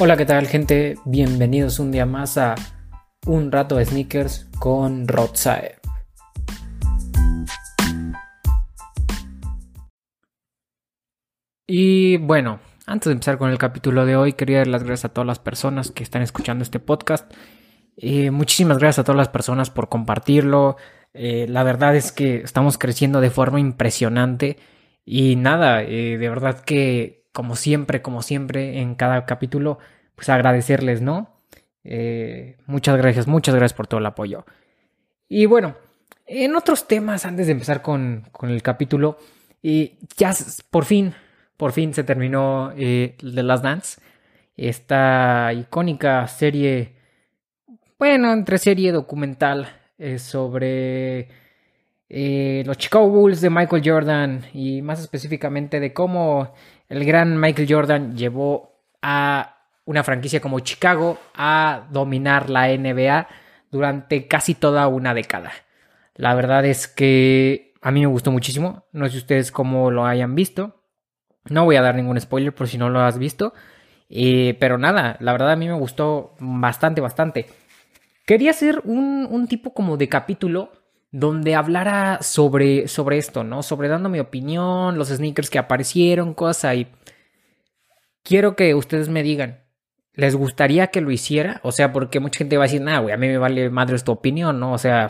Hola, ¿qué tal gente? Bienvenidos un día más a Un rato de sneakers con Rotsae. Y bueno, antes de empezar con el capítulo de hoy, quería dar las gracias a todas las personas que están escuchando este podcast. Eh, muchísimas gracias a todas las personas por compartirlo. Eh, la verdad es que estamos creciendo de forma impresionante. Y nada, eh, de verdad que como siempre, como siempre, en cada capítulo, pues agradecerles, ¿no? Eh, muchas gracias, muchas gracias por todo el apoyo. Y bueno, en otros temas, antes de empezar con, el capítulo, y ya por fin, por fin se terminó eh, The Last Dance, esta icónica serie, bueno, entre serie documental eh, sobre los Chicago Bulls de Michael Jordan y más específicamente de cómo el gran Michael Jordan llevó a una franquicia como Chicago a dominar la NBA durante casi toda una década. La verdad es que a mí me gustó muchísimo. No sé ustedes cómo lo hayan visto. No voy a dar ningún spoiler por si no lo has visto. Eh, pero nada, la verdad a mí me gustó bastante, bastante. Quería hacer un, un tipo como de capítulo donde hablara sobre, sobre esto, ¿no? Sobre dando mi opinión, los sneakers que aparecieron, cosas y quiero que ustedes me digan, ¿les gustaría que lo hiciera? O sea, porque mucha gente va a decir, nah, güey, a mí me vale madre tu opinión, ¿no? O sea,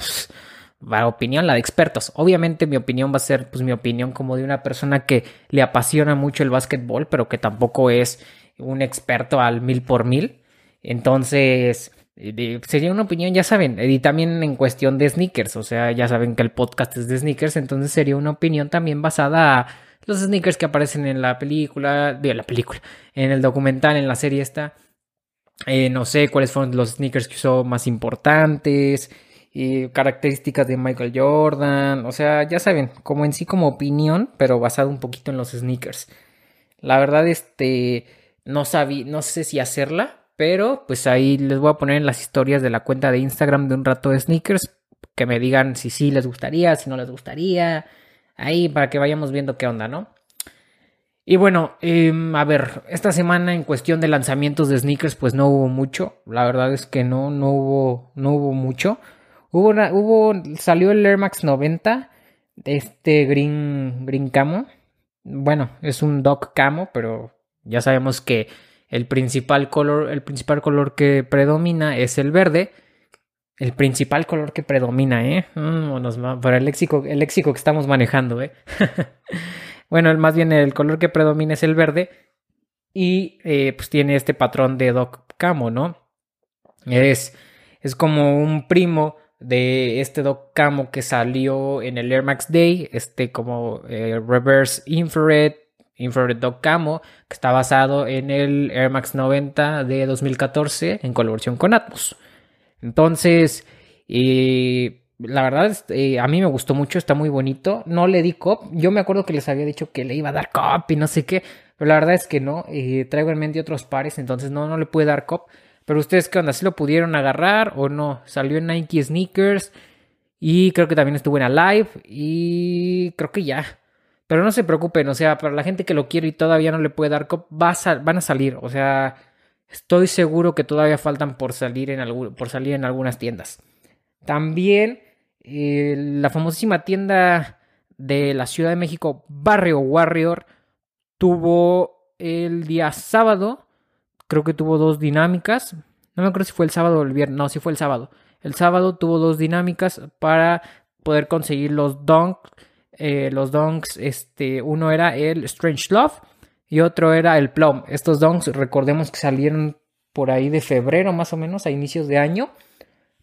la opinión, la de expertos. Obviamente mi opinión va a ser, pues, mi opinión como de una persona que le apasiona mucho el básquetbol, pero que tampoco es un experto al mil por mil. Entonces, sería una opinión, ya saben, y también en cuestión de sneakers, o sea, ya saben que el podcast es de sneakers, entonces sería una opinión también basada a los sneakers que aparecen en la película, de la película, en el documental, en la serie esta. Eh, no sé cuáles fueron los sneakers que usó más importantes, y características de Michael Jordan, o sea, ya saben, como en sí como opinión, pero basado un poquito en los sneakers. La verdad, este, no sabí, no sé si hacerla, pero pues ahí les voy a poner en las historias de la cuenta de Instagram de un rato de sneakers que me digan si sí les gustaría, si no les gustaría. Ahí para que vayamos viendo qué onda, ¿no? Y bueno, em, a ver, esta semana en cuestión de lanzamientos de sneakers, pues no hubo mucho. La verdad es que no, no hubo, no hubo mucho. Hubo, hubo, salió el Air Max 90, este Green, Green Camo. Bueno, es un Doc Camo, pero ya sabemos que el principal color, el principal color que predomina es el verde. El principal color que predomina, ¿eh? Mm, por el léxico, el léxico que estamos manejando, ¿eh? bueno, más bien el color que predomina es el verde. Y eh, pues tiene este patrón de Doc Camo, ¿no? Es, es como un primo de este Doc Camo que salió en el Air Max Day, este como eh, Reverse Infrared Infrared Dog Camo, que está basado en el Air Max 90 de 2014 en colaboración con Atmos. Entonces, la verdad, eh, a mí me gustó mucho, está muy bonito. No le di cop. Yo me acuerdo que les había dicho que le iba a dar cop y no sé qué, pero la verdad es que no. Traigo en mente otros pares, entonces no, no le pude dar cop. Pero ustedes, ¿qué onda? ¿Sí lo pudieron agarrar o no? Salió en Nike Sneakers y creo que también estuvo en Alive y creo que ya. Pero no se preocupen, o sea, para la gente que lo quiere y todavía no le puede dar cop, van a salir. O sea, estoy seguro que todavía faltan por salir en, por salir en algunas tiendas. También eh, la famosísima tienda de la Ciudad de México, Barrio Warrior, tuvo el día sábado, creo que tuvo dos dinámicas. No me acuerdo si fue el sábado o el viernes. No, si fue el sábado. El sábado tuvo dos dinámicas para poder conseguir los donks eh, los donks, este, uno era el Strange Love y otro era el Plum. Estos donks, recordemos que salieron por ahí de febrero más o menos, a inicios de año.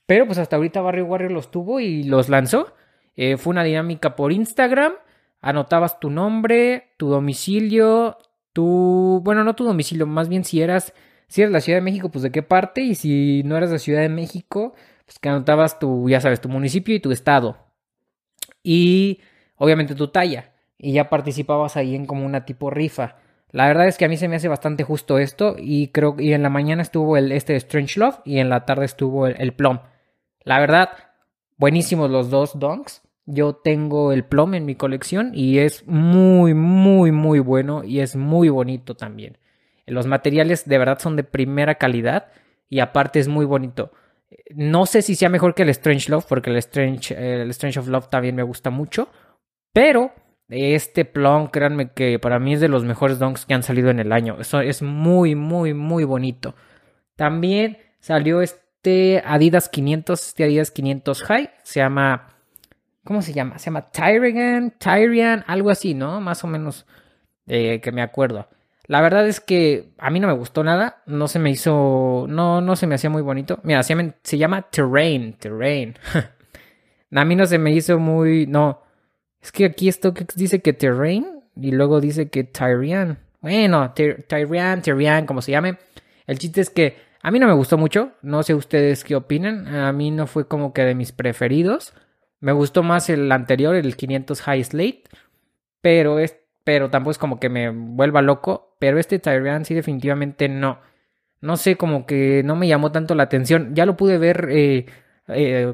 Pero pues hasta ahorita Barrio Warrior los tuvo y los lanzó. Eh, fue una dinámica por Instagram. Anotabas tu nombre, tu domicilio, tu... Bueno, no tu domicilio, más bien si eras... Si eres la Ciudad de México, pues de qué parte. Y si no eras la Ciudad de México, pues que anotabas tu, ya sabes, tu municipio y tu estado. Y obviamente tu talla, y ya participabas ahí en como una tipo rifa. La verdad es que a mí se me hace bastante justo esto y creo y en la mañana estuvo el este Strange Love y en la tarde estuvo el, Plum. La verdad, buenísimos los dos donks. Yo tengo el Plum en mi colección y es muy muy muy bueno y es muy bonito también. Los materiales de verdad son de primera calidad y aparte es muy bonito. No sé si sea mejor que el Strange Love, porque el Strange, el Strange of Love también me gusta mucho. Pero este plon, créanme que para mí es de los mejores donks que han salido en el año. Eso es muy, muy, muy bonito. También salió este Adidas 500, este Adidas 500 High. Se llama. ¿Cómo se llama? Se llama Tyrigan, Tyrian, algo así, ¿no? Más o menos eh, que me acuerdo. La verdad es que a mí no me gustó nada, no se me hizo, no, no se me hacía muy bonito. Mira, se, se llama Terrain, Terrain. a mí no se me hizo muy, no. Es que aquí esto dice que Terrain y luego dice que Tyrian. Bueno, Tyrian, Tyrian, como se llame. El chiste es que a mí no me gustó mucho, no sé ustedes qué opinan, a mí no fue como que de mis preferidos. Me gustó más el anterior, el 500 High Slate, pero este pero tampoco es como que me vuelva loco. Pero este Tyrion sí definitivamente no. No sé, como que no me llamó tanto la atención. Ya lo pude ver eh, eh,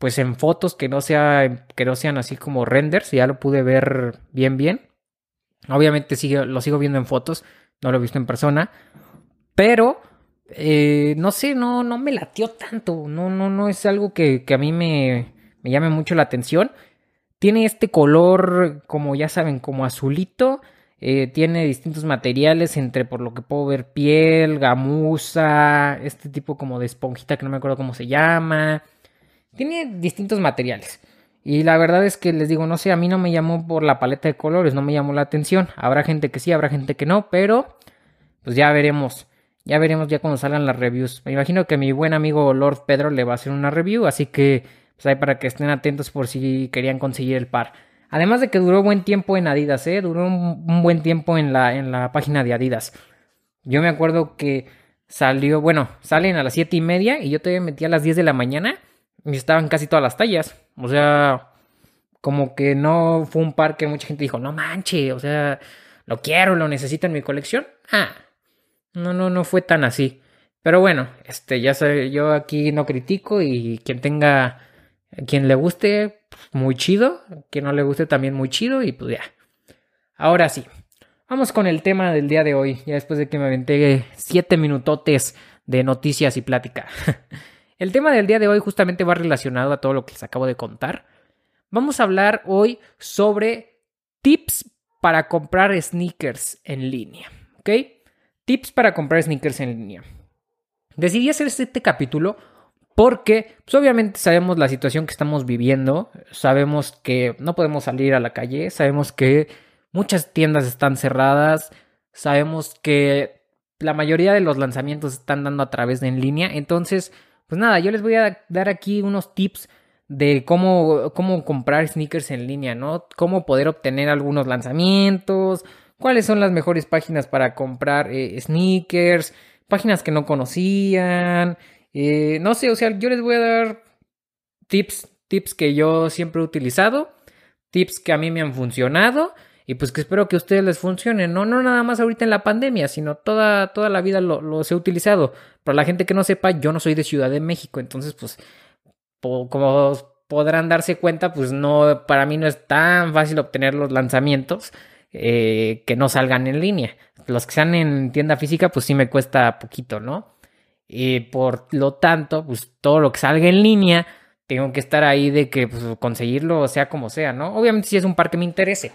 pues en fotos que no, sea, que no sean así como renders. Ya lo pude ver bien bien. Obviamente sigo, lo sigo viendo en fotos. No lo he visto en persona. Pero eh, no sé, no, no me latió tanto. No, no, no es algo que, que a mí me, me llame mucho la atención. Tiene este color, como ya saben, como azulito. Eh, tiene distintos materiales entre, por lo que puedo ver, piel, gamuza, este tipo como de esponjita que no me acuerdo cómo se llama. Tiene distintos materiales. Y la verdad es que les digo, no sé, a mí no me llamó por la paleta de colores, no me llamó la atención. Habrá gente que sí, habrá gente que no, pero pues ya veremos. Ya veremos ya cuando salgan las reviews. Me imagino que mi buen amigo Lord Pedro le va a hacer una review, así que pues ahí para que estén atentos por si querían conseguir el par. Además de que duró buen tiempo en Adidas, ¿eh? Duró un, buen tiempo en la, en la página de Adidas. Yo me acuerdo que salió, bueno, salen a las 7 y media y yo todavía metí a las 10 de la mañana y estaban casi todas las tallas. O sea, como que no fue un par que mucha gente dijo, no manche, o sea, lo quiero, lo necesito en mi colección. Ah, no, no, no fue tan así. Pero bueno, este, ya sé, yo aquí no critico y quien tenga quien le guste, muy chido. Quien no le guste, también muy chido. Y pues ya. Ahora sí. Vamos con el tema del día de hoy. Ya después de que me aventé siete minutotes de noticias y plática. el tema del día de hoy justamente va relacionado a todo lo que les acabo de contar. Vamos a hablar hoy sobre tips para comprar sneakers en línea. ¿Ok? Tips para comprar sneakers en línea. Decidí hacer este capítulo porque, pues obviamente sabemos la situación que estamos viviendo, sabemos que no podemos salir a la calle, sabemos que muchas tiendas están cerradas, sabemos que la mayoría de los lanzamientos están dando a través de en línea. Entonces, pues nada, yo les voy a dar aquí unos tips de cómo, cómo comprar sneakers en línea, ¿no? Cómo poder obtener algunos lanzamientos, cuáles son las mejores páginas para comprar eh, sneakers, páginas que no conocían, eh, no sé, o sea, yo les voy a dar tips, tips que yo siempre he utilizado, tips que a mí me han funcionado y pues que espero que a ustedes les funcionen, no, no nada más ahorita en la pandemia, sino toda, toda la vida lo, los he utilizado. Para la gente que no sepa, yo no soy de Ciudad de México, entonces pues como podrán darse cuenta, pues no, para mí no es tan fácil obtener los lanzamientos. Eh, que no salgan en línea. Los que sean en tienda física, pues sí me cuesta poquito, ¿no? Y por lo tanto, pues todo lo que salga en línea, tengo que estar ahí de que pues, conseguirlo sea como sea, ¿no? Obviamente si es un par que me interese,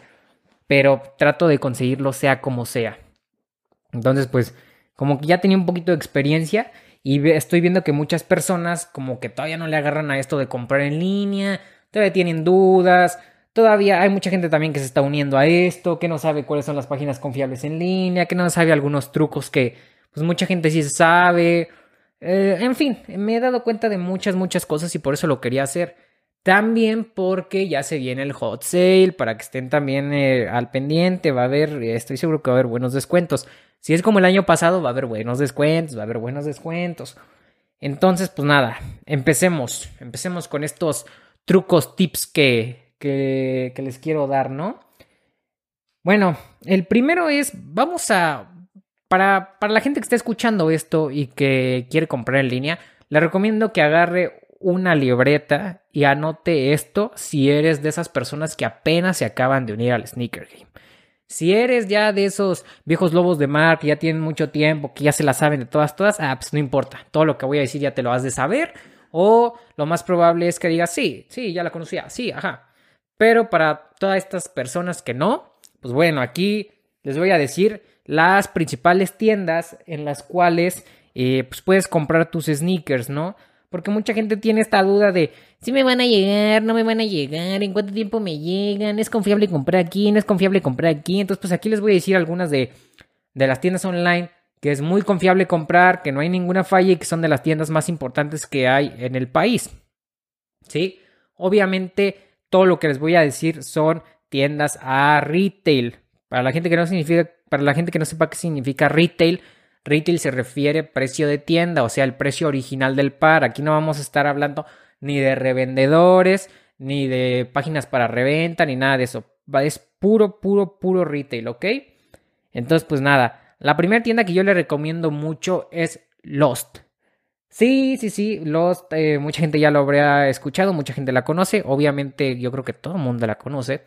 pero trato de conseguirlo sea como sea. Entonces, pues, como que ya tenía un poquito de experiencia y estoy viendo que muchas personas como que todavía no le agarran a esto de comprar en línea, todavía tienen dudas, todavía hay mucha gente también que se está uniendo a esto, que no sabe cuáles son las páginas confiables en línea, que no sabe algunos trucos que pues mucha gente sí sabe eh, en fin, me he dado cuenta de muchas, muchas cosas y por eso lo quería hacer. También porque ya se viene el hot sale para que estén también eh, al pendiente. Va a haber, estoy seguro que va a haber buenos descuentos. Si es como el año pasado, va a haber buenos descuentos, va a haber buenos descuentos. Entonces, pues nada, empecemos. Empecemos con estos trucos, tips que, que, que les quiero dar, ¿no? Bueno, el primero es, vamos a para, la gente que está escuchando esto y que quiere comprar en línea, le recomiendo que agarre una libreta y anote esto si eres de esas personas que apenas se acaban de unir al sneaker game. Si eres ya de esos viejos lobos de mar que ya tienen mucho tiempo, que ya se la saben de todas, todas, ah, pues no importa. Todo lo que voy a decir ya te lo has de saber. O lo más probable es que digas, sí, sí, ya la conocía, sí, ajá. Pero para todas estas personas que no, pues bueno, aquí les voy a decir las principales tiendas en las cuales eh, pues puedes comprar tus sneakers, ¿no? Porque mucha gente tiene esta duda de si me van a llegar, no me van a llegar, en cuánto tiempo me llegan, es confiable comprar aquí, no es confiable comprar aquí. Entonces, pues aquí les voy a decir algunas de, de las tiendas online que es muy confiable comprar, que no hay ninguna falla y que son de las tiendas más importantes que hay en el país. ¿Sí? Obviamente, todo lo que les voy a decir son tiendas a retail. Para la gente que no significa, para la gente que no sepa qué significa retail, Retail se refiere precio de tienda, o sea, el precio original del par. Aquí no vamos a estar hablando ni de revendedores, ni de páginas para reventa, ni nada de eso. Es puro, puro, puro retail, ¿ok? Entonces, pues nada. La primera tienda que yo le recomiendo mucho es Lost. Sí, sí, sí, Lost, eh, mucha gente ya lo habría escuchado, mucha gente la conoce, obviamente yo creo que todo el mundo la conoce.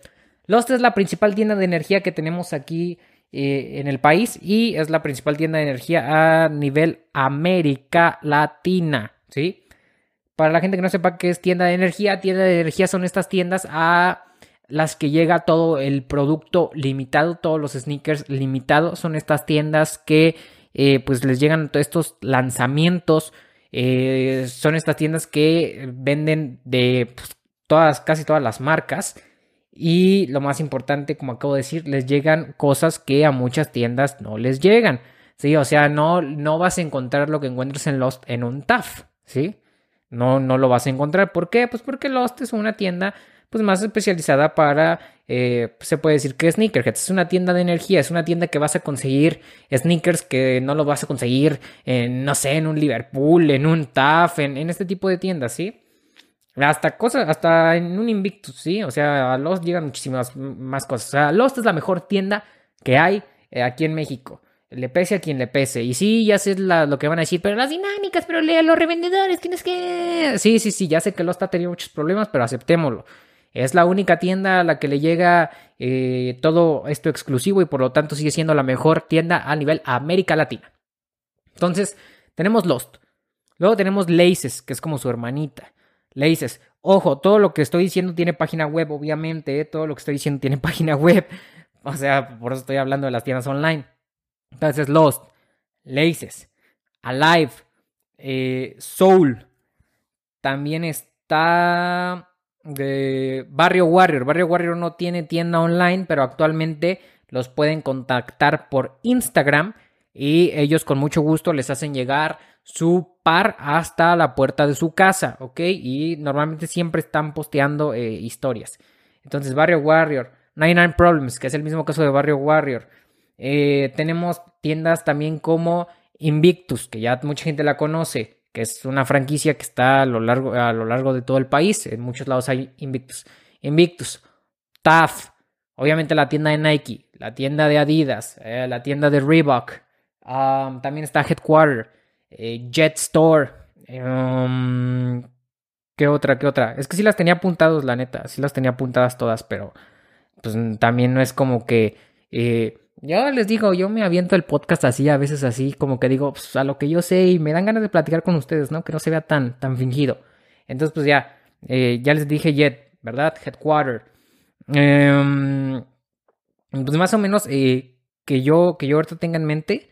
Lost es la principal tienda de energía que tenemos aquí eh, en el país y es la principal tienda de energía a nivel América Latina, ¿sí? Para la gente que no sepa qué es tienda de energía, tienda de energía son estas tiendas a las que llega todo el producto limitado, todos los sneakers limitados, son estas tiendas que eh, pues les llegan todos estos lanzamientos, eh, son estas tiendas que venden de pues, todas, casi todas las marcas y lo más importante, como acabo de decir, les llegan cosas que a muchas tiendas no les llegan. Sí, o sea, no, no vas a encontrar lo que encuentres en Lost en un TAF, ¿sí? No, no lo vas a encontrar. ¿Por qué? Pues porque Lost es una tienda pues más especializada para, eh, se puede decir que Sneakerheads. Es una tienda de energía, es una tienda que vas a conseguir sneakers que no lo vas a conseguir en, no sé, en un Liverpool, en un TAF, en, en este tipo de tiendas, ¿sí? Hasta cosas, hasta en un Invictus, sí. O sea, a Lost llegan muchísimas más cosas. O sea, Lost es la mejor tienda que hay eh, aquí en México. Le pese a quien le pese. Y sí, ya sé lo que van a decir, pero las dinámicas, pero lea los revendedores, tienes que. Sí, sí, sí, ya sé que Lost ha tenido muchos problemas, pero aceptémoslo. Es la única tienda a la que le llega eh, todo esto exclusivo y por lo tanto sigue siendo la mejor tienda a nivel América Latina. Entonces, tenemos Lost. Luego tenemos Laces, que es como su hermanita le dices, ojo, todo lo que estoy diciendo tiene página web, obviamente, ¿eh? todo lo que estoy diciendo tiene página web. O sea, por eso estoy hablando de las tiendas online. Entonces, Lost, Laces, Alive, eh, Soul. También está de Barrio Warrior. Barrio Warrior no tiene tienda online, pero actualmente los pueden contactar por Instagram y ellos con mucho gusto les hacen llegar su par hasta la puerta de su casa, ¿ok? Y normalmente siempre están posteando eh, historias. Entonces, Barrio Warrior, 99 Problems, que es el mismo caso de Barrio Warrior. Eh, tenemos tiendas también como Invictus, que ya mucha gente la conoce, que es una franquicia que está a lo largo, a lo largo de todo el país. En muchos lados hay Invictus. Invictus, TAF, obviamente la tienda de Nike, la tienda de Adidas, eh, la tienda de Reebok. También está Headquarter. Eh, Jet Store. Um, ¿Qué otra? ¿Qué otra? Es que sí las tenía apuntadas, la neta. Sí las tenía apuntadas todas, pero pues también no es como que... Eh, yo les digo, yo me aviento el podcast así, a veces así, como que digo, pues, a lo que yo sé y me dan ganas de platicar con ustedes, ¿no? Que no se vea tan, tan fingido. Entonces, pues ya, eh, ya les dije Jet, ¿verdad? Headquarter. Em, pues más o menos que yo, que yo ahorita tenga en mente,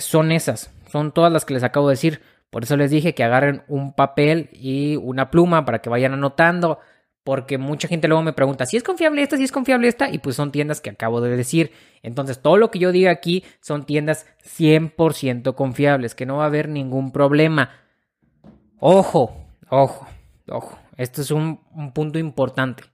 son esas. Son todas las que les acabo de decir. Por eso les dije que agarren un papel y una pluma para que vayan anotando. Porque mucha gente luego me pregunta si es confiable esta, si es confiable esta. Y pues son tiendas que acabo de decir. Entonces todo lo que yo diga aquí son tiendas 100% confiables. Que no va a haber ningún problema. Ojo, ojo, ojo. Este es un, un punto importante.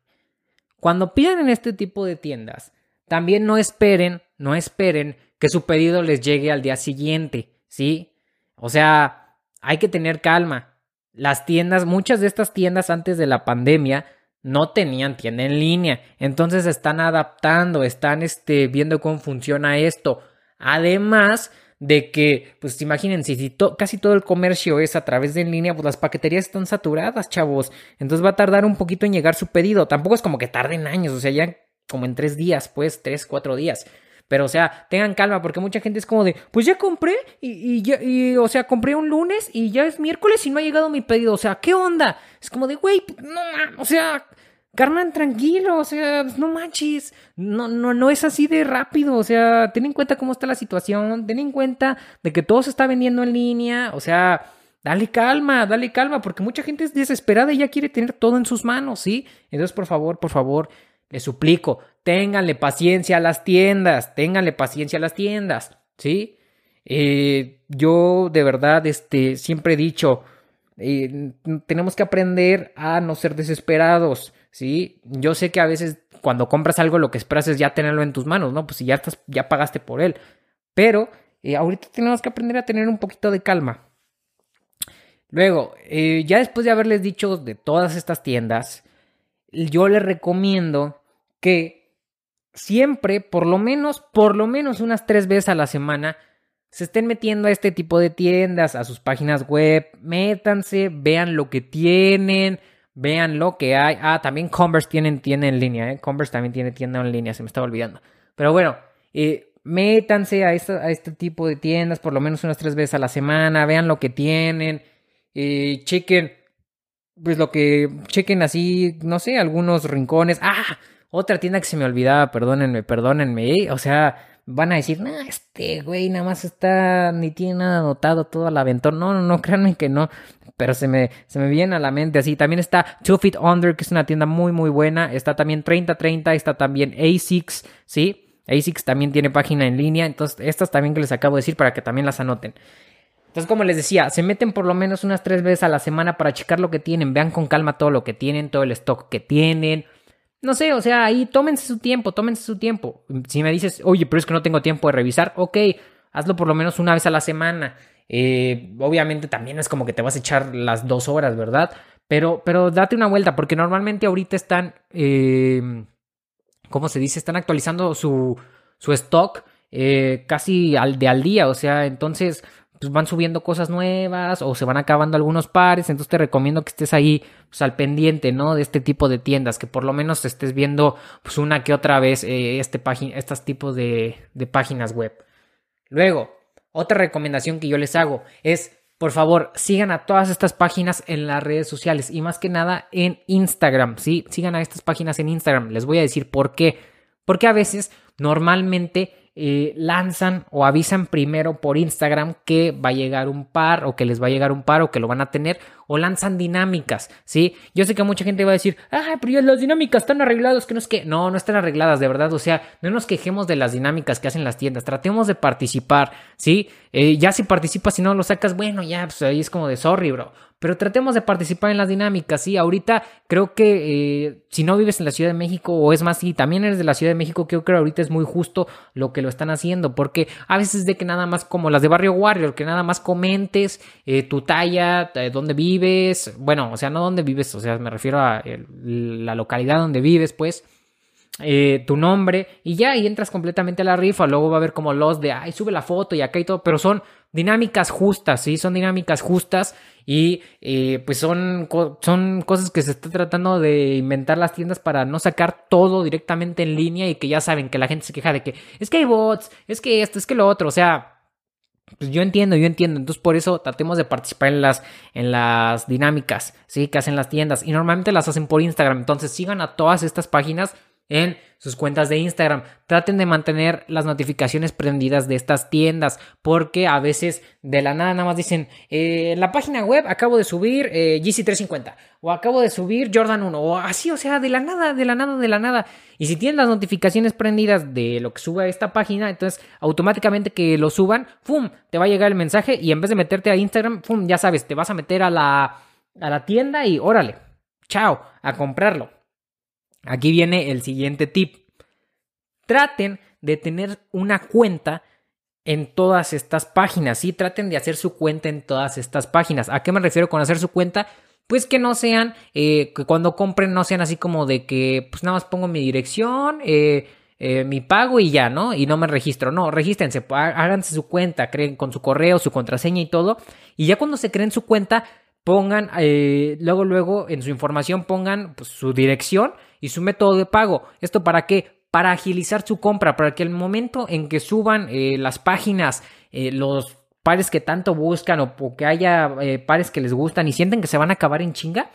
Cuando pidan en este tipo de tiendas, también no esperen, no esperen que su pedido les llegue al día siguiente. ¿sí? O sea, hay que tener calma. Las tiendas, muchas de estas tiendas antes de la pandemia no tenían tienda en línea, entonces están adaptando, están este, viendo cómo funciona esto. Además de que, pues imagínense, si casi todo el comercio es a través de en línea, pues las paqueterías están saturadas, chavos. Entonces va a tardar un poquito en llegar su pedido. Tampoco es como que tarden años, o sea, ya como en tres días, pues, tres, cuatro días. Pero, o sea, tengan calma, porque mucha gente es como de, pues ya compré y, ya, y, o sea, compré un lunes y ya es miércoles y no ha llegado mi pedido. O sea, ¿qué onda? Es como de, güey, no, o sea, Carmen, tranquilo, o sea, no manches, no, no, no es así de rápido, o sea, ten en cuenta cómo está la situación, ten en cuenta de que todo se está vendiendo en línea, o sea, dale calma, dale calma, porque mucha gente es desesperada y ya quiere tener todo en sus manos, ¿sí? Entonces, por favor, por favor, les suplico, ténganle paciencia a las tiendas, ténganle paciencia a las tiendas, ¿sí? Eh, yo de verdad, este, siempre he dicho, eh, tenemos que aprender a no ser desesperados, ¿sí? Yo sé que a veces cuando compras algo lo que esperas es ya tenerlo en tus manos, ¿no? Pues si ya estás, ya pagaste por él, pero eh, ahorita tenemos que aprender a tener un poquito de calma. Luego, ya después de haberles dicho de todas estas tiendas, yo les recomiendo que siempre, por lo menos, por lo menos unas tres veces a la semana, se estén metiendo a este tipo de tiendas, a sus páginas web, métanse, vean lo que tienen, vean lo que hay. Ah, también Converse tienen tienda en línea, ¿eh? Converse también tiene tienda en línea, se me estaba olvidando. Pero bueno, eh, métanse a, a, este tipo de tiendas por lo menos unas tres veces a la semana, vean lo que tienen, eh, chequen, pues lo que, chequen así, no sé, algunos rincones. Ah, otra tienda que se me olvidaba, perdónenme, perdónenme. ¿eh? O sea, van a decir, no, este güey nada más está, ni tiene nada anotado todo al aventón. No, no, no, créanme que no. Pero se me, se me viene a la mente así. También está Two Feet Under, que es una tienda muy, muy buena. Está también 3030, está también ASICS, ¿sí? ASICS también tiene página en línea. Entonces, estas también que les acabo de decir para que también las anoten. Entonces, como les decía, se meten por lo menos unas tres veces a la semana para checar lo que tienen. Vean con calma todo lo que tienen, todo el stock que tienen no sé, o sea, ahí tómense su tiempo, tómense su tiempo. Si me dices, oye, pero es que no tengo tiempo de revisar, ok, hazlo por lo menos una vez a la semana. Eh, obviamente también es como que te vas a echar las dos horas, ¿verdad? Pero, pero date una vuelta, porque normalmente ahorita están, eh, ¿cómo se dice? Están actualizando su, su stock eh, casi al de al día, o sea, entonces pues van subiendo cosas nuevas o se van acabando algunos pares, entonces te recomiendo que estés ahí pues, al pendiente, ¿no? De este tipo de tiendas, que por lo menos estés viendo pues una que otra vez eh, este estos tipos de, de páginas web. Luego, otra recomendación que yo les hago es, por favor, sigan a todas estas páginas en las redes sociales y más que nada en Instagram, ¿sí? Sigan a estas páginas en Instagram. Les voy a decir por qué. Porque a veces, normalmente, eh, lanzan o avisan primero por Instagram que va a llegar un par o que les va a llegar un par o que lo van a tener o lanzan dinámicas, ¿sí? Yo sé que mucha gente va a decir, ah, pero las dinámicas están arregladas, que no es que, no, no están arregladas, de verdad, o sea, no nos quejemos de las dinámicas que hacen las tiendas, tratemos de participar, ¿sí? Eh, ya si participas y no lo sacas, bueno, ya, pues ahí es como de sorry, bro, pero tratemos de participar en las dinámicas, ¿sí? Ahorita creo que eh, si no vives en la Ciudad de México, o es más, si también eres de la Ciudad de México, creo que ahorita es muy justo lo que lo están haciendo, porque a veces de que nada más, como las de Barrio Warrior, que nada más comentes eh, tu talla, dónde vives, bueno, o sea, no dónde vives, o sea, me refiero a la localidad donde vives, pues. tu nombre y ya, y entras completamente a la rifa. Luego va a haber como los de, ay, sube la foto y acá y todo, pero son dinámicas justas, ¿sí? Son dinámicas justas y eh, pues son, son cosas que se está tratando de inventar las tiendas para no sacar todo directamente en línea y que ya saben que la gente se queja de que es que hay bots, es que esto, es que lo otro, o sea, pues yo entiendo, yo entiendo. Entonces, por eso tratemos de participar en las, en las dinámicas, ¿sí? Que hacen las tiendas. Y normalmente las hacen por Instagram. Entonces, sigan a todas estas páginas en sus cuentas de Instagram. Traten de mantener las notificaciones prendidas de estas tiendas porque a veces de la nada nada más dicen eh, la página web acabo de subir eh, GC350 o acabo de subir Jordan 1 o así, o sea, de la nada, de la nada, de la nada. Y si tienen las notificaciones prendidas de lo que sube a esta página, entonces automáticamente que lo suban, ¡fum! Te va a llegar el mensaje y en vez de meterte a Instagram, ¡fum! Ya sabes, te vas a meter a la, a la tienda y órale, chao, a comprarlo. Aquí viene el siguiente tip. Traten de tener una cuenta en todas estas páginas, ¿sí? Traten de hacer su cuenta en todas estas páginas. ¿A qué me refiero con hacer su cuenta? Pues que no sean, eh, que cuando compren no sean así como de que, pues nada más pongo mi dirección, eh, eh, mi pago y ya, ¿no? Y no me registro. No, regístrense, háganse su cuenta, creen con su correo, su contraseña y todo. Y ya cuando se creen su cuenta, pongan, luego, luego en su información pongan pues, su dirección y su método de pago. ¿Esto para qué? para agilizar su compra, para que el momento en que suban eh, las páginas, eh, los pares que tanto buscan o, que haya eh, pares que les gustan y sienten que se van a acabar en chinga,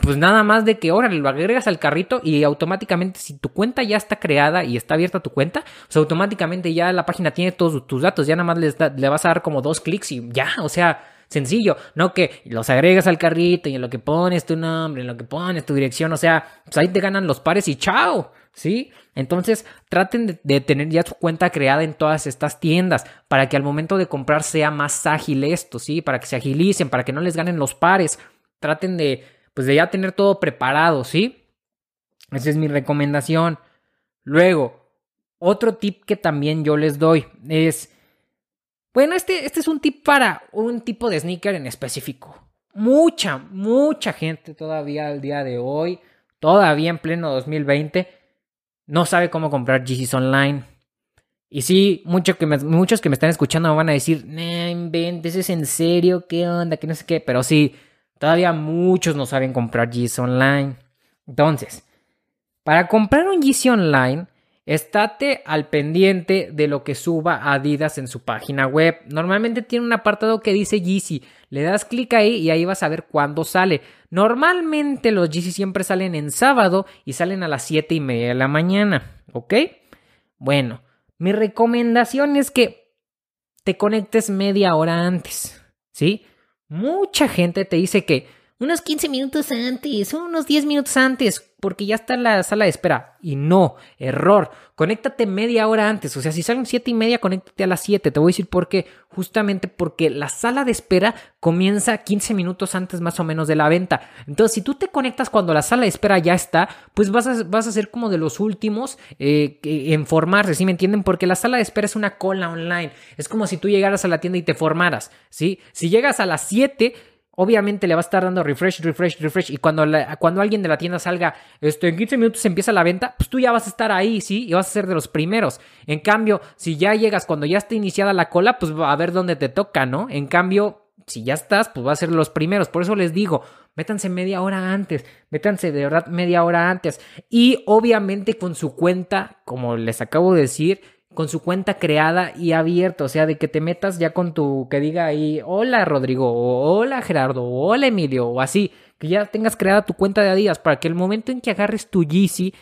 pues nada más de que ahora lo agregas al carrito y automáticamente si tu cuenta ya está creada y está abierta tu cuenta, pues automáticamente ya la página tiene todos tus datos, ya nada más le vas a dar como dos clics y ya, o sea, sencillo, no que los agregas al carrito y en lo que pones tu nombre, en lo que pones tu dirección, o sea, pues ahí te ganan los pares y chao, ¿sí? Entonces traten de, tener ya su cuenta creada en todas estas tiendas para que al momento de comprar sea más ágil esto, ¿sí? Para que se agilicen, para que no les ganen los pares, traten de pues de ya tener todo preparado, ¿sí? Esa es mi recomendación. Luego, otro tip que también yo les doy es, bueno, este, este es un tip para un tipo de sneaker en específico. Mucha, mucha gente todavía al día de hoy, todavía en pleno 2020, no sabe cómo comprar GCs online. Y sí, que muchos que me están escuchando me van a decir, inventes, ¿es en serio? ¿Qué onda? Que no sé qué. Pero sí, Todavía muchos no saben comprar Yeezy Online. Entonces, para comprar un Yeezy Online, estate al pendiente de lo que suba Adidas en su página web. Normalmente tiene un apartado que dice Yeezy. Le das clic ahí y ahí vas a ver cuándo sale. Normalmente los Yeezy siempre salen en sábado y salen a las 7 y media de la mañana. ¿Ok? Bueno, mi recomendación es que te conectes media hora antes. ¿Sí? Mucha gente te dice que unos 15 minutos antes, unos 10 minutos antes, porque ya está la sala de espera. Y no, error. Conéctate media hora antes. O sea, si salen 7 y media, conéctate a las 7. Te voy a decir por qué. Justamente porque la sala de espera comienza 15 minutos antes más o menos de la venta. Entonces, si tú te conectas cuando la sala de espera ya está, pues vas a, vas a ser como de los últimos eh, en formarse, ¿sí me entienden? Porque la sala de espera es una cola online. Es como si tú llegaras a la tienda y te formaras, ¿sí? Si llegas a las 7 obviamente le va a estar dando refresh, refresh, refresh. Y cuando, cuando alguien de la tienda salga, esto, en 15 minutos empieza la venta, pues tú ya vas a estar ahí, ¿sí? Y vas a ser de los primeros. En cambio, si ya llegas cuando ya está iniciada la cola, pues a ver dónde te toca, ¿no? En cambio, si ya estás, pues va a ser los primeros. Por eso les digo, métanse media hora antes, métanse de verdad media hora antes. Y obviamente con su cuenta, como les acabo de decir, con su cuenta creada y abierta, o sea, de que te metas ya con tu, que diga ahí, hola Rodrigo, o hola Gerardo, o hola Emilio, o así, que ya tengas creada tu cuenta de Adidas para que el momento en que agarres tu Yeezy,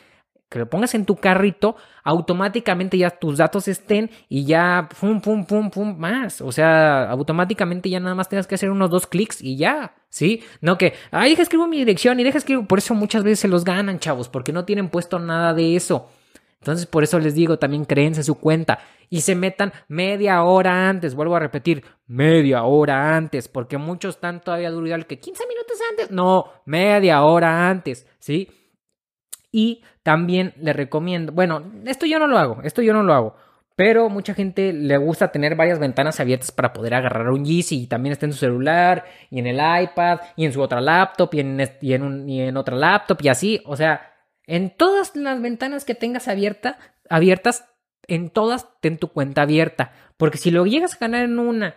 que lo pongas en tu carrito, automáticamente ya tus datos estén y ya, pum, pum, pum, pum, más. O sea, automáticamente ya nada más tengas que hacer unos dos clics y ya, ¿sí? No que, ay, deja escribo mi dirección y deja escribo. Por eso muchas veces se los ganan, chavos, porque no tienen puesto nada de eso. Entonces, por eso les digo, también créense su cuenta y se metan media hora antes. Vuelvo a repetir, media hora antes, porque muchos están todavía duros que 15 minutos antes. No, media hora antes, ¿sí? Y también les recomiendo, bueno, esto yo no lo hago, esto yo no lo hago. Pero mucha gente le gusta tener varias ventanas abiertas para poder agarrar un Yeezy y también está en su celular y en el iPad y en su otra laptop y en, y en, y en otra laptop y así. O sea, en todas las ventanas que tengas abierta, abiertas, en todas ten tu cuenta abierta. Porque si lo llegas a ganar en una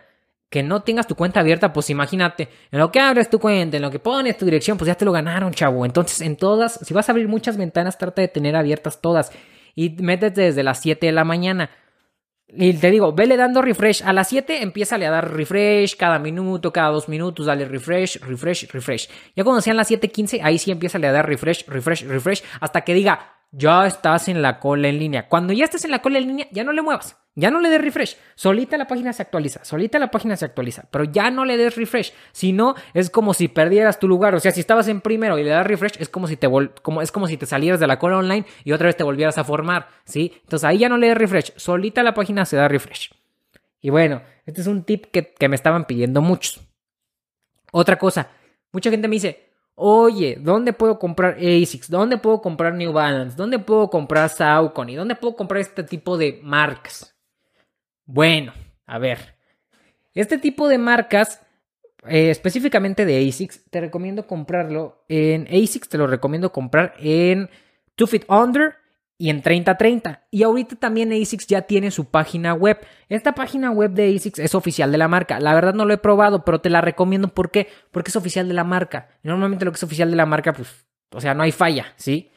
que no tengas tu cuenta abierta, pues imagínate, en lo que abres tu cuenta, en lo que pones tu dirección, pues ya te lo ganaron, chavo. Entonces, en todas, si vas a abrir muchas ventanas, trata de tener abiertas todas. Y métete desde las 7 de la mañana. Y te digo, vele dando refresh. A las 7 empieza a dar refresh cada minuto, cada dos minutos, dale refresh, refresh, refresh. Ya cuando sean las 7.15, ahí sí empieza a dar refresh, refresh, refresh, hasta que diga, ya estás en la cola en línea. Cuando ya estés en la cola en línea, ya no le muevas. Ya no le des refresh. Solita la página se actualiza. Solita la página se actualiza. Pero ya no le des refresh. Si no, es como si perdieras tu lugar. O sea, si estabas en primero y le das refresh, es como si te, como, es como si te salieras de la cola online y otra vez te volvieras a formar. ¿Sí? Entonces ahí ya no le des refresh. Solita la página se da refresh. Y bueno, este es un tip que, que me estaban pidiendo muchos. Otra cosa. Mucha gente me dice, Oye, ¿dónde puedo comprar ASICS? ¿Dónde puedo comprar New Balance? ¿Dónde puedo comprar Saucony? ¿Dónde puedo comprar este tipo de marcas? Bueno, a ver. Este tipo de marcas, eh, específicamente de ASICS, te recomiendo comprarlo en ASICS, te lo recomiendo comprar en Two Feet Under y en 3030. Y ahorita también ASICS ya tiene su página web. Esta página web de ASICS es oficial de la marca. La verdad no lo he probado, pero te la recomiendo. ¿Por qué? Porque es oficial de la marca. Normalmente lo que es oficial de la marca, pues, o sea, no hay falla, ¿sí?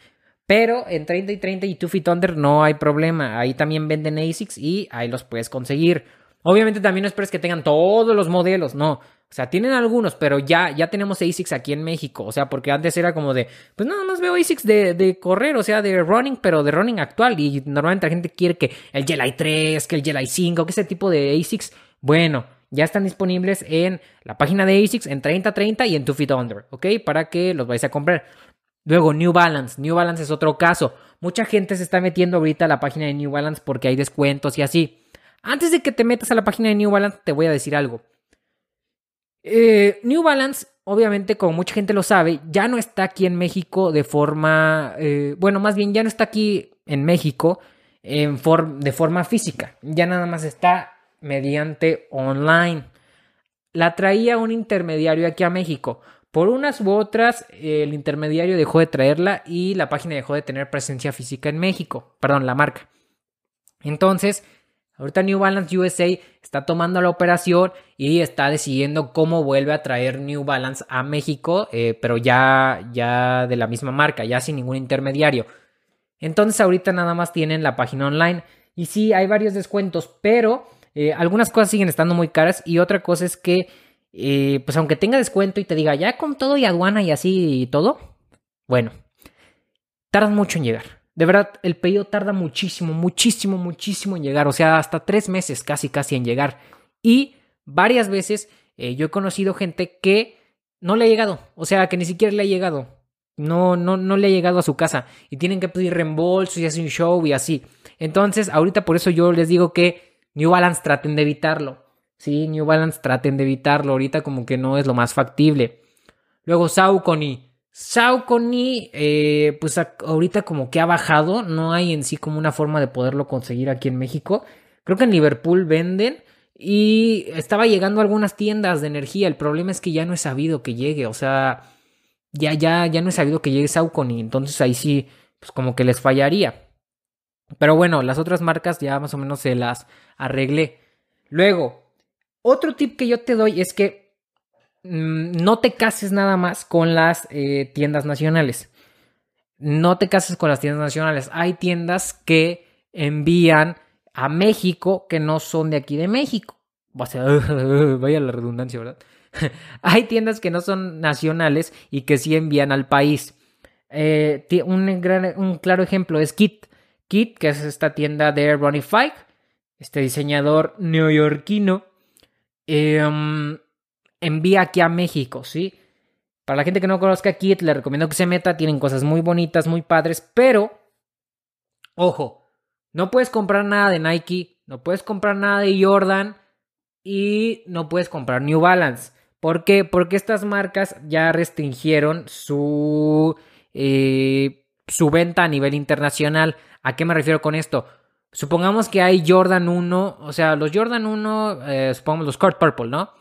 Pero en 30 y 30 y Two Feet Under no hay problema. Ahí también venden ASICs y ahí los puedes conseguir. Obviamente también no esperes que tengan todos los modelos, no. O sea, tienen algunos, pero ya, ya tenemos ASICs aquí en México. O sea, porque antes era como de, pues nada más veo ASICs de, de correr, o sea, de running, pero de running actual. Y normalmente la gente quiere que el Jelly 3, que el Jelly 5, que ese tipo de ASICs. Bueno, ya están disponibles en la página de ASICS en 3030 y en 2 Feet Under, ¿ok? Para que los vais a comprar. Luego, New Balance. New Balance es otro caso. Mucha gente se está metiendo ahorita a la página de New Balance porque hay descuentos y así. Antes de que te metas a la página de New Balance, te voy a decir algo. Eh, New Balance, obviamente, como mucha gente lo sabe, ya no está aquí en México de forma. Eh, bueno, más bien ya no está aquí en México en de forma física. Ya nada más está mediante online. La traía un intermediario aquí a México. Por unas u otras, el intermediario dejó de traerla y la página dejó de tener presencia física en México. Perdón, la marca. Entonces, Ahorita New Balance USA está tomando la operación y está decidiendo cómo vuelve a traer New Balance a México, eh, pero ya, ya de la misma marca, ya sin ningún intermediario. Entonces ahorita nada más tienen la página online y sí, hay varios descuentos, pero eh, algunas cosas siguen estando muy caras y otra cosa es que, eh, pues aunque tenga descuento y te diga ya con todo y aduana y así y todo, bueno, tardan mucho en llegar. De verdad, el pedido tarda muchísimo, muchísimo, muchísimo en llegar. O sea, hasta tres meses casi, casi en llegar. Y varias veces eh, yo he conocido gente que no le ha llegado. O sea, que ni siquiera le ha llegado. No, no, no le ha llegado a su casa. Y tienen que pedir reembolso y hacer un show y así. Entonces, ahorita por eso yo les digo que New Balance traten de evitarlo. Sí, New Balance traten de evitarlo. Ahorita como que no es lo más factible. Luego Saucony. Saucony, eh, pues ahorita como que ha bajado, no hay en sí como una forma de poderlo conseguir aquí en México. Creo que en Liverpool venden y estaba llegando a algunas tiendas de energía. El problema es que ya no he sabido que llegue, o sea, ya, ya, ya no he sabido que llegue Saucony, entonces ahí sí, pues como que les fallaría. Pero bueno, las otras marcas ya más o menos se las arreglé. Luego, otro tip que yo te doy es que no te cases nada más con las eh, tiendas nacionales. No te cases con las tiendas nacionales. Hay tiendas que envían a México que no son de aquí de México. vaya la redundancia, ¿verdad? Hay tiendas que no son nacionales y que sí envían al país. Eh, un, claro ejemplo es Kit. Kit, que es esta tienda de Ronnie Fike, este diseñador neoyorquino. Eh, envía aquí a México, ¿sí? Para la gente que no conozca Kit, le recomiendo que se meta. Tienen cosas muy bonitas, muy padres, pero, ojo, no puedes comprar nada de Nike, no puedes comprar nada de Jordan y no puedes comprar New Balance. ¿Por qué? Porque estas marcas ya restringieron su, eh, su venta a nivel internacional. ¿A qué me refiero con esto? Supongamos que hay Jordan 1, o sea, los Jordan 1, eh, supongamos los Court Purple, ¿no?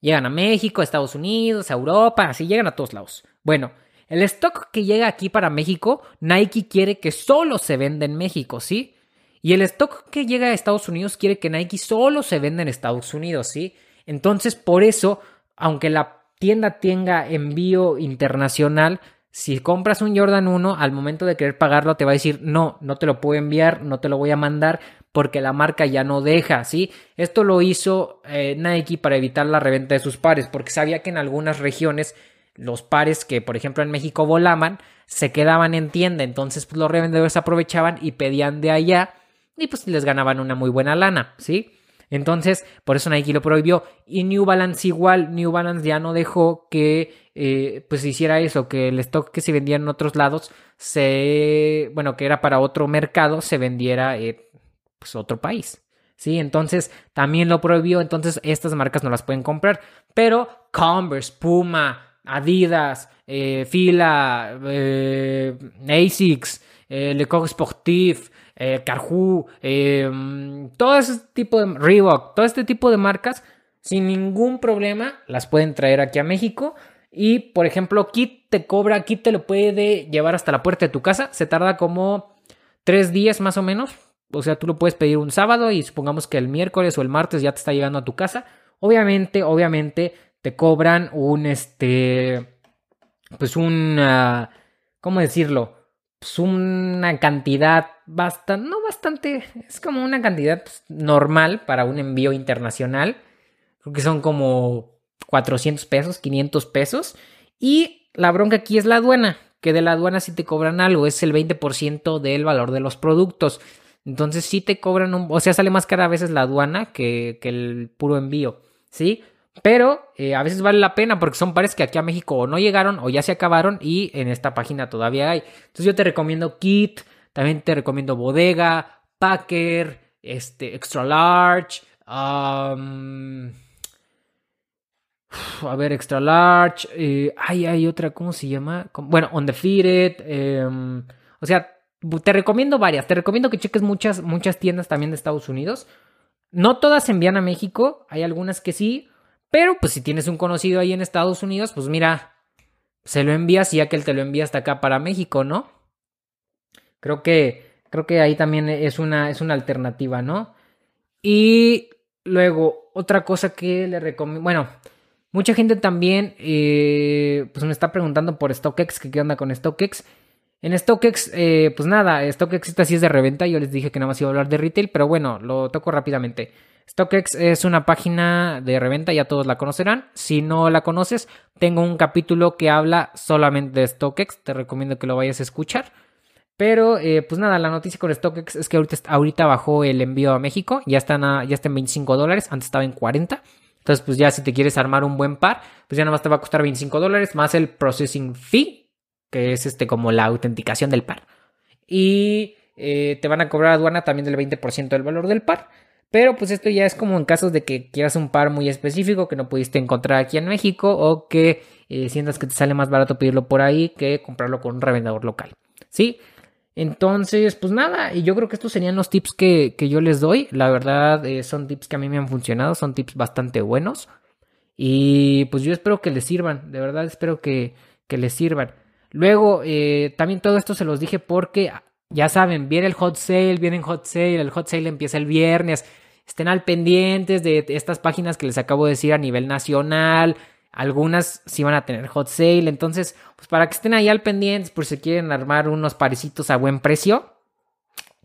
Llegan a México, a Estados Unidos, a Europa, así llegan a todos lados. Bueno, el stock que llega aquí para México, Nike quiere que solo se venda en México, ¿sí? Y el stock que llega a Estados Unidos quiere que Nike solo se venda en Estados Unidos, ¿sí? Entonces, por eso, aunque la tienda tenga envío internacional, si compras un Jordan 1, al momento de querer pagarlo, te va a decir, no, no te lo puedo enviar, no te lo voy a mandar, porque la marca ya no deja, ¿sí? Esto lo hizo eh, Nike para evitar la reventa de sus pares, porque sabía que en algunas regiones los pares que, por ejemplo, en México volaban, se quedaban en tienda, entonces pues, los revendedores aprovechaban y pedían de allá y pues les ganaban una muy buena lana, ¿sí? Entonces, por eso Nike lo prohibió. Y New Balance igual, New Balance ya no dejó que eh, pues hiciera eso, que el stock que se vendía en otros lados, se, bueno, que era para otro mercado, se vendiera eh, pues, otro país. ¿Sí? Entonces también lo prohibió, entonces estas marcas no las pueden comprar. Pero Converse, Puma, Adidas, eh, Fila, eh, Asics, eh, Le Coq Sportif, eh, Carhu, todo ese tipo de Reebok, todo este tipo de marcas, sin ningún problema, las pueden traer aquí a México. Y por ejemplo, Kit te cobra, Kit te lo puede llevar hasta la puerta de tu casa. Se tarda como tres días más o menos, o sea, tú lo puedes pedir un sábado y supongamos que el miércoles o el martes ya te está llegando a tu casa. Obviamente, obviamente te cobran un, este, pues un, ¿cómo decirlo? pues, una cantidad bastante, no bastante, es como una cantidad pues, normal para un envío internacional. Creo que son como 400 pesos, 500 pesos. Y la bronca aquí es la aduana, que de la aduana si te cobran algo, es el 20% del valor de los productos. Entonces sí te cobran un, o sea, sale más cara a veces la aduana que, el puro envío, ¿sí? Pero eh, a veces vale la pena porque son pares que aquí a México o no llegaron o ya se acabaron y en esta página todavía hay. Entonces yo te recomiendo Kit, también te recomiendo Bodega, Packer, este, Extra Large. a ver, Extra Large. Eh, ay, hay otra, ¿cómo se llama? Bueno, Undefeated. Eh, o sea, te recomiendo varias. Te recomiendo que cheques muchas, muchas tiendas también de Estados Unidos. No todas envían a México. Hay algunas que sí. Pero pues si tienes un conocido ahí en Estados Unidos, pues mira, se lo envías y ya que él te lo envía hasta acá para México, ¿no? Creo que, creo que ahí también es una, es una alternativa, ¿no? Y luego, otra cosa que le recomiendo, bueno, mucha gente también, eh, pues me está preguntando por StockX, que qué onda con StockX. En StockX, eh, pues nada, StockX esta sí es de reventa, yo les dije que nada más iba a hablar de retail, pero bueno, lo toco rápidamente. StockX es una página de reventa, ya todos la conocerán. Si no la conoces, tengo un capítulo que habla solamente de StockX, te recomiendo que lo vayas a escuchar. Pero, eh, pues nada, la noticia con StockX es que ahorita, bajó el envío a México, ya, están ya está en 25 dólares, antes estaba en 40. Entonces, pues ya si te quieres armar un buen par, pues ya nada más te va a costar 25 dólares, más el processing fee, que es este como la autenticación del par. Y eh, te van a cobrar aduana también del 20% del valor del par. Pero pues esto ya es como en casos de que quieras un par muy específico que no pudiste encontrar aquí en México o que eh, sientas que te sale más barato pedirlo por ahí que comprarlo con un revendedor local. ¿Sí? Entonces, pues nada, y yo creo que estos serían los tips que, yo les doy. La verdad, eh, son tips que a mí me han funcionado, son tips bastante buenos. Y pues yo espero que les sirvan, de verdad espero que, que les sirvan. Luego, eh, también todo esto se los dije porque ya saben, viene el hot sale, viene el hot sale, el hot sale empieza el viernes. Estén al pendientes de estas páginas que les acabo de decir a nivel nacional. Algunas sí van a tener hot sale. Entonces, pues para que estén ahí al pendientes, por si quieren armar unos parecitos a buen precio.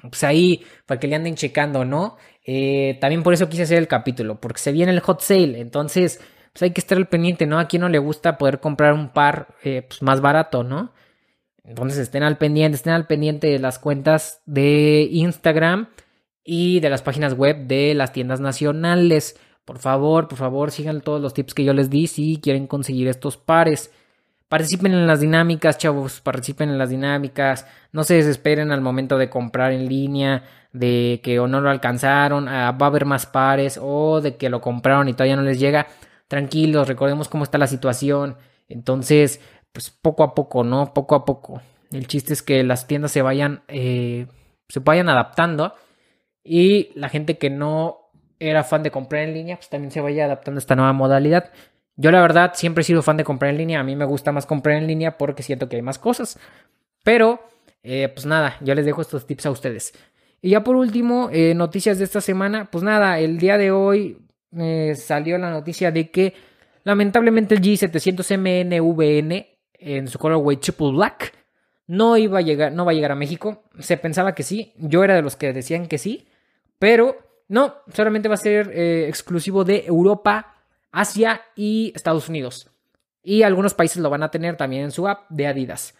Pues ahí, para que le anden checando, ¿no? Eh, también por eso quise hacer el capítulo, porque se viene el hot sale. Entonces, pues hay que estar al pendiente, ¿no? A quien no le gusta poder comprar un par eh, pues más barato, ¿no? Entonces estén al pendiente, estén al pendiente de las cuentas de Instagram y de las páginas web de las tiendas nacionales. Por favor, por favor, sigan todos los tips que yo les di si quieren conseguir estos pares. Participen en las dinámicas, chavos, participen en las dinámicas. No se desesperen al momento de comprar en línea, de que o no lo alcanzaron, ah, va a haber más pares o de que lo compraron y todavía no les llega. Tranquilos, recordemos cómo está la situación. Entonces, pues poco a poco, ¿no? Poco a poco. El chiste es que las tiendas se vayan, eh, se vayan adaptando y la gente que no era fan de comprar en línea, pues también se vaya adaptando a esta nueva modalidad. Yo la verdad siempre he sido fan de comprar en línea, a mí me gusta más comprar en línea porque siento que hay más cosas. Pero, eh, pues nada, yo les dejo estos tips a ustedes. Y ya por último, eh, noticias de esta semana, pues nada, el día de hoy salió la noticia de que lamentablemente el G700MNVN en su colorway Triple Black. No iba a llegar, no va a llegar a México. Se pensaba que sí. Yo era de los que decían que sí. Pero no, solamente va a ser eh, exclusivo de Europa, Asia y Estados Unidos. Y algunos países lo van a tener también en su app de Adidas.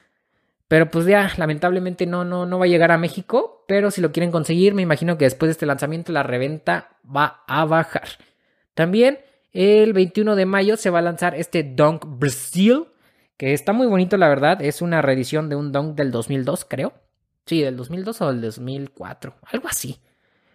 Pero pues ya, lamentablemente no, no, no va a llegar a México. Pero si lo quieren conseguir, me imagino que después de este lanzamiento la reventa va a bajar. También el 21 de mayo se va a lanzar este Dunk Brazil que está muy bonito, la verdad. Es una reedición de un Dunk del 2002, creo. Sí, del 2002 o del 2004, algo así.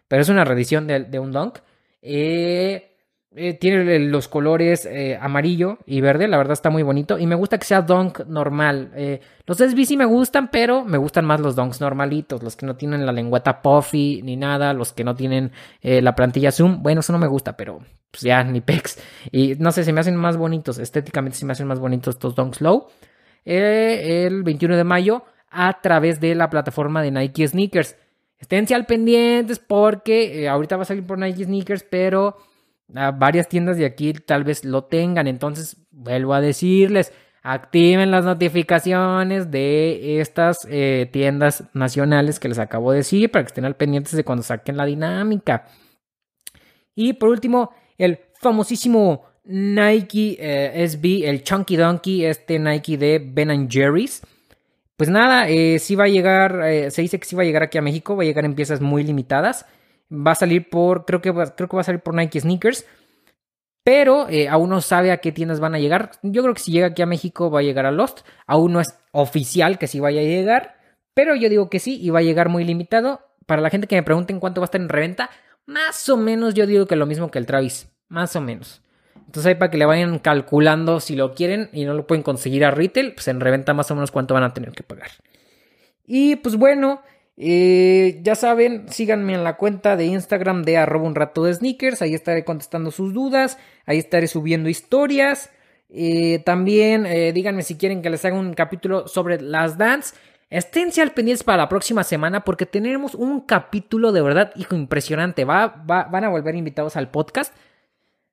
Pero es una reedición de, de un Dunk. Eh, eh, tiene los colores eh, amarillo y verde, la verdad está muy bonito. Y me gusta que sea dunk normal. Eh, los SB me gustan, pero me gustan más los donks normalitos, los que no tienen la lengüeta puffy ni nada, los que no tienen la plantilla zoom. Bueno, eso no me gusta, pero pues ya ni pex. Y no sé, se me hacen más bonitos, estéticamente se me hacen más bonitos estos donks low. el 21 de mayo a través de la plataforma de Nike Sneakers. Esténse al pendientes porque ahorita va a salir por Nike Sneakers, pero varias tiendas de aquí tal vez lo tengan. Entonces, vuelvo a decirles, activen las notificaciones de estas eh, tiendas nacionales que les acabo de decir para que estén al pendientes de cuando saquen la dinámica. Y por último, el famosísimo Nike eh, SB, el Chunky Donkey, este Nike de Ben Jerry's. Pues nada, eh, sí va a llegar, eh, se dice que sí va a llegar aquí a México, va a llegar en piezas muy limitadas. Va a salir por, creo que creo que va a salir por Nike Sneakers. Pero aún no sabe a qué tiendas van a llegar. Yo creo que si llega aquí a México va a llegar a Lost. Aún no es oficial que sí vaya a llegar. Pero yo digo que sí y va a llegar muy limitado. Para la gente que me pregunten cuánto va a estar en reventa, más o menos yo digo que lo mismo que el Travis. Más o menos. Entonces ahí para que le vayan calculando si lo quieren y no lo pueden conseguir a retail, pues en reventa más o menos cuánto van a tener que pagar. Y pues bueno, eh, ya saben, síganme en la cuenta de Instagram de arroba un rato de sneakers. Ahí estaré contestando sus dudas. Ahí estaré subiendo historias. Eh, también eh, díganme si quieren que les haga un capítulo sobre las dance. Esténse al pendientes para la próxima semana porque tenemos un capítulo de verdad, hijo, impresionante. Va, van a volver invitados al podcast.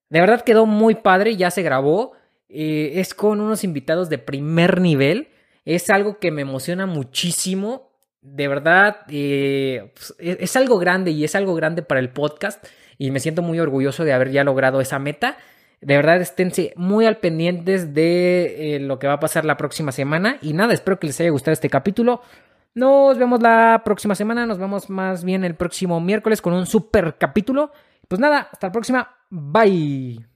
De verdad quedó muy padre, ya se grabó. Es con unos invitados de primer nivel. Es algo que me emociona muchísimo. De verdad, eh, pues, es, algo grande y es algo grande para el podcast. Y me siento muy orgulloso de haber ya logrado esa meta. De verdad, esténse muy al pendientes de eh, lo que va a pasar la próxima semana. Y nada, espero que les haya gustado este capítulo. Nos vemos la próxima semana. Nos vemos más bien el próximo miércoles con un super capítulo. Pues nada, hasta la próxima. Bye.